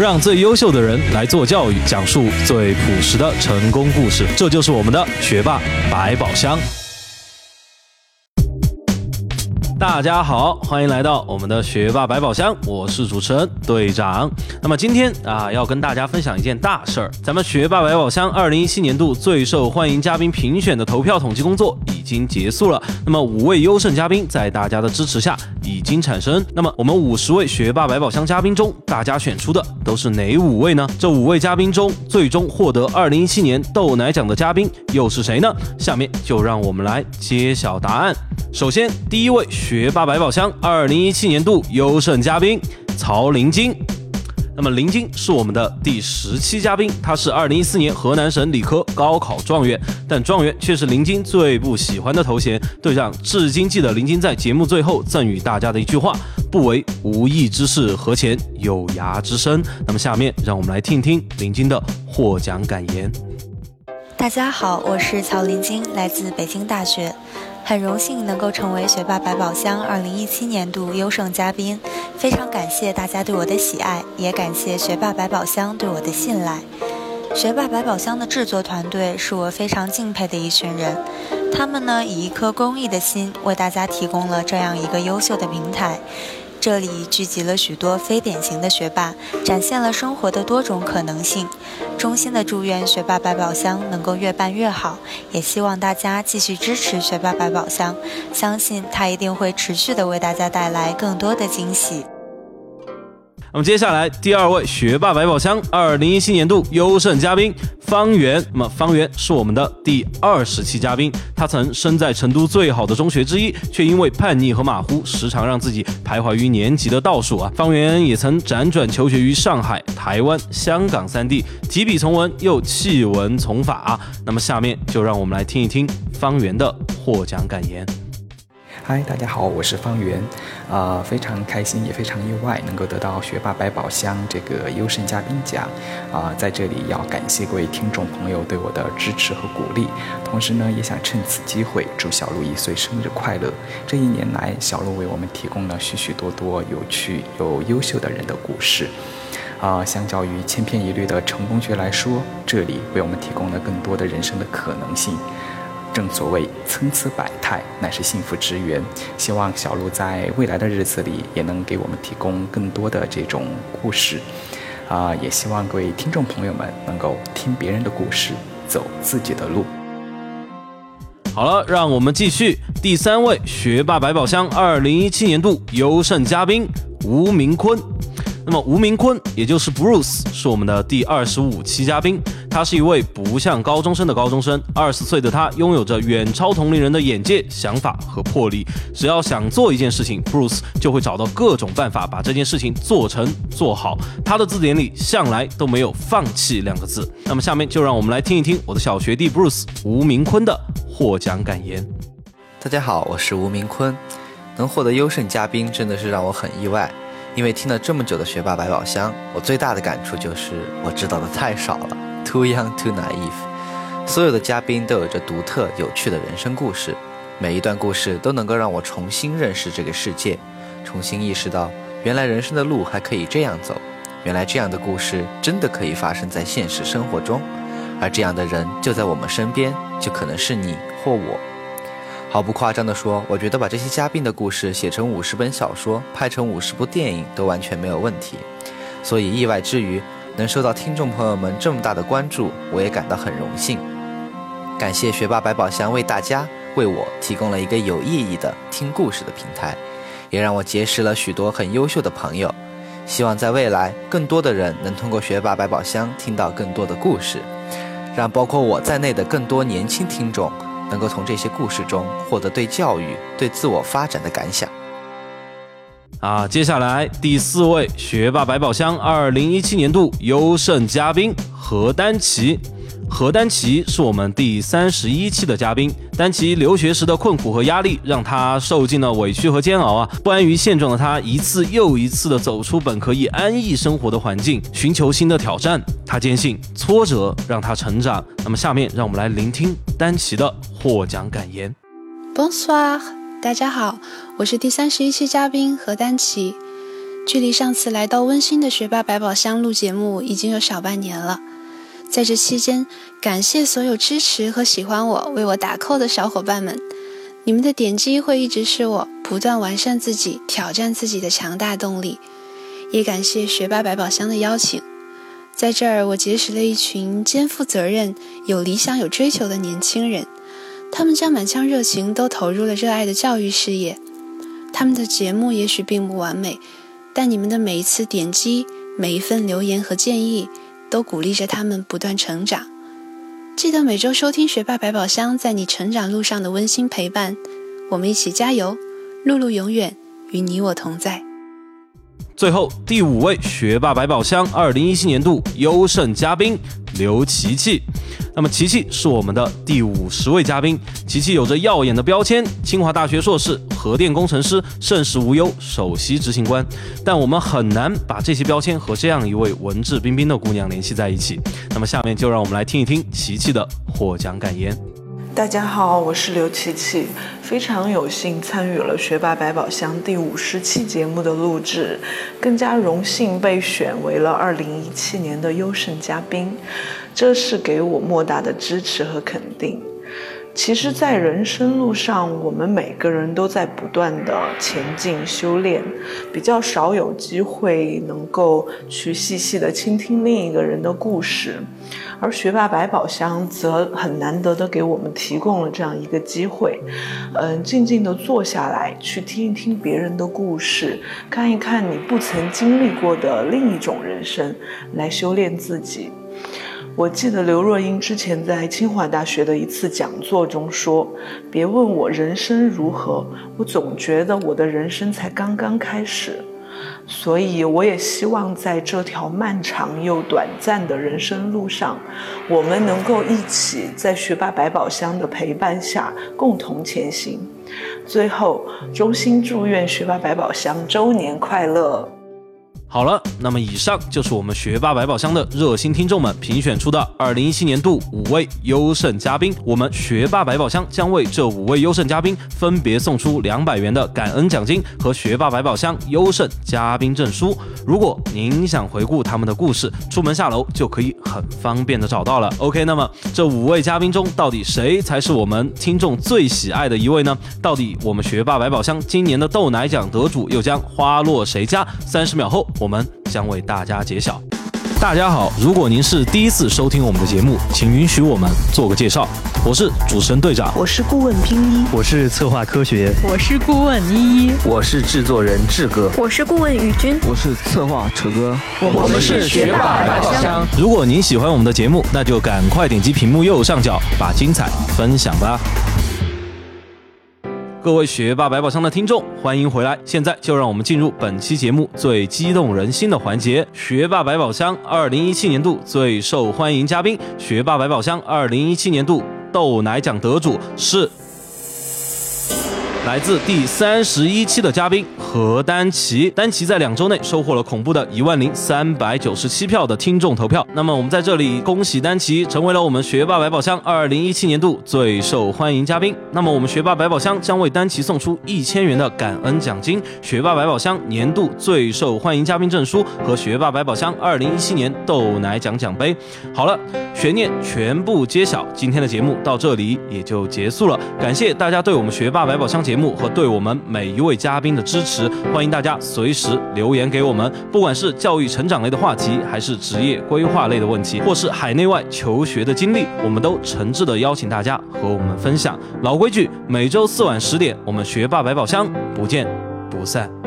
让最优秀的人来做教育，讲述最朴实的成功故事。这就是我们的学霸百宝箱。大家好，欢迎来到我们的学霸百宝箱，我是主持人队长。那么今天啊，要跟大家分享一件大事儿，咱们学霸百宝箱二零一七年度最受欢迎嘉宾评选的投票统计工作已经结束了。那么五位优胜嘉宾在大家的支持下已经产生。那么我们五十位学霸百宝箱嘉宾中，大家选出的都是哪五位呢？这五位嘉宾中，最终获得二零一七年豆奶奖的嘉宾又是谁呢？下面就让我们来揭晓答案。首先，第一位。学霸百宝箱二零一七年度优胜嘉宾曹林金，那么林金是我们的第十期嘉宾，他是二零一四年河南省理科高考状元，但状元却是林金最不喜欢的头衔。队长至今记得林金在节目最后赠予大家的一句话：“不为无益之事，何钱有涯之身。”那么下面让我们来听听林金的获奖感言。大家好，我是曹林金，来自北京大学。很荣幸能够成为学霸百宝箱二零一七年度优胜嘉宾，非常感谢大家对我的喜爱，也感谢学霸百宝箱对我的信赖。学霸百宝箱的制作团队是我非常敬佩的一群人，他们呢以一颗公益的心为大家提供了这样一个优秀的平台。这里聚集了许多非典型的学霸，展现了生活的多种可能性。衷心的祝愿学霸百宝箱能够越办越好，也希望大家继续支持学霸百宝箱，相信它一定会持续的为大家带来更多的惊喜。那么接下来第二位学霸百宝箱二零一七年度优胜嘉宾方圆，那么方圆是我们的第二十期嘉宾，他曾身在成都最好的中学之一，却因为叛逆和马虎，时常让自己徘徊于年级的倒数啊。方圆也曾辗转求学于上海、台湾、香港三地，提笔从文又弃文从法。那么下面就让我们来听一听方圆的获奖感言。嗨，大家好，我是方圆，啊，非常开心，也非常意外，能够得到学霸百宝箱这个优胜嘉宾奖，啊，在这里要感谢各位听众朋友对我的支持和鼓励，同时呢，也想趁此机会祝小鹿一岁生日快乐。这一年来，小鹿为我们提供了许许多多有趣又优秀的人的故事，啊，相较于千篇一律的成功学来说，这里为我们提供了更多的人生的可能性。正所谓参差百态，乃是幸福之源。希望小鹿在未来的日子里，也能给我们提供更多的这种故事。啊，也希望各位听众朋友们能够听别人的故事，走自己的路。好了，让我们继续。第三位学霸百宝箱二零一七年度优胜嘉宾吴明坤。那么吴明坤，也就是 Bruce，是我们的第二十五期嘉宾。他是一位不像高中生的高中生，二十岁的他拥有着远超同龄人的眼界、想法和魄力。只要想做一件事情，Bruce 就会找到各种办法把这件事情做成做好。他的字典里向来都没有放弃两个字。那么下面就让我们来听一听我的小学弟 Bruce 吴明坤的获奖感言。大家好，我是吴明坤，能获得优胜嘉宾真的是让我很意外。因为听了这么久的学霸百宝箱，我最大的感触就是我知道的太少了，too young too naive。所有的嘉宾都有着独特有趣的人生故事，每一段故事都能够让我重新认识这个世界，重新意识到原来人生的路还可以这样走，原来这样的故事真的可以发生在现实生活中，而这样的人就在我们身边，就可能是你或我。毫不夸张地说，我觉得把这些嘉宾的故事写成五十本小说，拍成五十部电影都完全没有问题。所以意外之余，能受到听众朋友们这么大的关注，我也感到很荣幸。感谢学霸百宝箱为大家、为我提供了一个有意义的听故事的平台，也让我结识了许多很优秀的朋友。希望在未来，更多的人能通过学霸百宝箱听到更多的故事，让包括我在内的更多年轻听众。能够从这些故事中获得对教育、对自我发展的感想。啊，接下来第四位学霸百宝箱二零一七年度优胜嘉宾何丹琪。何丹琪是我们第三十一期的嘉宾。丹琪留学时的困苦和压力，让他受尽了委屈和煎熬啊！不安于现状的他，一次又一次的走出本可以安逸生活的环境，寻求新的挑战。他坚信挫折让他成长。那么，下面让我们来聆听丹琪的获奖感言。大家好，我是第三十一期嘉宾何丹琪。距离上次来到温馨的学霸百宝箱录节目已经有小半年了，在这期间，感谢所有支持和喜欢我、为我打 call 的小伙伴们，你们的点击会一直是我不断完善自己、挑战自己的强大动力。也感谢学霸百宝箱的邀请，在这儿我结识了一群肩负责任、有理想、有追求的年轻人，他们将满腔热情都投入了热爱的教育事业。他们的节目也许并不完美。但你们的每一次点击、每一份留言和建议，都鼓励着他们不断成长。记得每周收听学霸百宝箱，在你成长路上的温馨陪伴。我们一起加油，露露永远与你我同在。最后第五位学霸百宝箱二零一七年度优胜嘉宾刘琪琪。那么琪琪是我们的第五十位嘉宾。琪琪有着耀眼的标签：清华大学硕士、核电工程师、盛世无忧、首席执行官。但我们很难把这些标签和这样一位文质彬彬的姑娘联系在一起。那么下面就让我们来听一听琪琪的获奖感言。大家好，我是刘琪琪，非常有幸参与了《学霸百宝箱》第五十期节目的录制，更加荣幸被选为了二零一七年的优胜嘉宾，这是给我莫大的支持和肯定。其实，在人生路上，我们每个人都在不断的前进修炼，比较少有机会能够去细细的倾听另一个人的故事，而学霸百宝箱则很难得的给我们提供了这样一个机会，嗯，静静的坐下来，去听一听别人的故事，看一看你不曾经历过的另一种人生，来修炼自己。我记得刘若英之前在清华大学的一次讲座中说：“别问我人生如何，我总觉得我的人生才刚刚开始。”所以，我也希望在这条漫长又短暂的人生路上，我们能够一起在学霸百宝箱的陪伴下共同前行。最后，衷心祝愿学霸百宝箱周年快乐！好了，那么以上就是我们学霸百宝箱的热心听众们评选出的二零一七年度五位优胜嘉宾。我们学霸百宝箱将为这五位优胜嘉宾分别送出两百元的感恩奖金和学霸百宝箱优胜嘉宾证书。如果您想回顾他们的故事，出门下楼就可以很方便的找到了。OK，那么这五位嘉宾中，到底谁才是我们听众最喜爱的一位呢？到底我们学霸百宝箱今年的豆奶奖得主又将花落谁家？三十秒后。我们将为大家揭晓。大家好，如果您是第一次收听我们的节目，请允许我们做个介绍。我是主持人队长，我是顾问冰一，我是策划科学，我是顾问依依，我是制作人志哥，我是顾问宇军，我是策划扯哥，我们是学霸百宝箱。如果您喜欢我们的节目，那就赶快点击屏幕右上角，把精彩分享吧。各位学霸百宝箱的听众，欢迎回来！现在就让我们进入本期节目最激动人心的环节——学霸百宝箱二零一七年度最受欢迎嘉宾。学霸百宝箱二零一七年度豆奶奖得主是。来自第三十一期的嘉宾何丹奇，丹奇在两周内收获了恐怖的一万零三百九十七票的听众投票。那么我们在这里恭喜丹奇成为了我们学霸百宝箱二零一七年度最受欢迎嘉宾。那么我们学霸百宝箱将为丹奇送出一千元的感恩奖金、学霸百宝箱年度最受欢迎嘉宾证书和学霸百宝箱二零一七年豆奶奖奖杯。好了，悬念全部揭晓，今天的节目到这里也就结束了。感谢大家对我们学霸百宝箱。节目和对我们每一位嘉宾的支持欢迎大家随时留言给我们，不管是教育成长类的话题，还是职业规划类的问题，或是海内外求学的经历，我们都诚挚的邀请大家和我们分享。老规矩，每周四晚十点，我们学霸百宝箱不见不散。